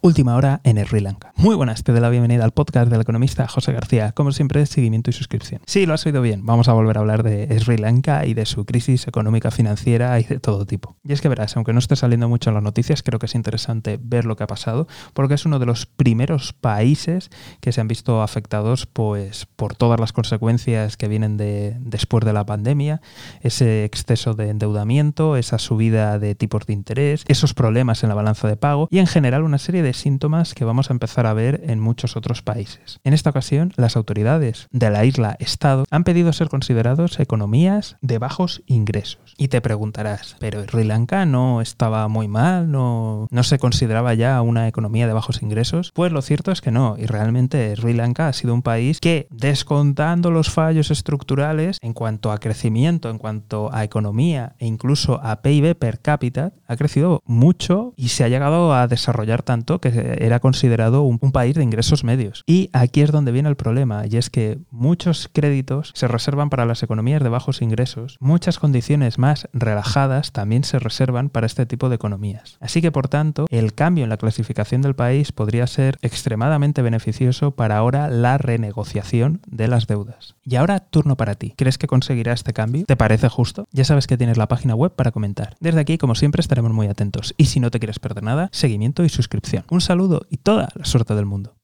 Última hora en Sri Lanka. Muy buenas, te doy la bienvenida al podcast del economista José García. Como siempre, seguimiento y suscripción. Sí, lo has oído bien. Vamos a volver a hablar de Sri Lanka y de su crisis económica, financiera y de todo tipo. Y es que verás, aunque no esté saliendo mucho en las noticias, creo que es interesante ver lo que ha pasado, porque es uno de los primeros países que se han visto afectados pues, por todas las consecuencias que vienen de, después de la pandemia, ese exceso de endeudamiento, esa subida de tipos de interés, esos problemas en la balanza de pago y en general una serie de síntomas que vamos a empezar a ver en muchos otros países. En esta ocasión, las autoridades de la isla Estado han pedido ser considerados economías de bajos ingresos. Y te preguntarás, pero Sri Lanka no estaba muy mal, no, no se consideraba ya una economía de bajos ingresos. Pues lo cierto es que no, y realmente Sri Lanka ha sido un país que, descontando los fallos estructurales en cuanto a crecimiento, en cuanto a economía e incluso a PIB per cápita, ha crecido mucho y se ha llegado a desarrollar tanto que era considerado un, país de ingresos medios. Y aquí es donde viene el problema, y es que muchos créditos se reservan para las economías de bajos ingresos, muchas condiciones más relajadas también se reservan para este tipo de economías. Así que, por tanto, el cambio en la clasificación del país podría ser extremadamente beneficioso para ahora la renegociación de las deudas. Y ahora turno para ti. ¿Crees que conseguirá este cambio? ¿Te parece justo? Ya sabes que tienes la página web para comentar. Desde aquí, como siempre, estaremos muy atentos. Y si no te quieres perder nada, seguimiento y suscripción. Un saludo y toda la suerte del mundo.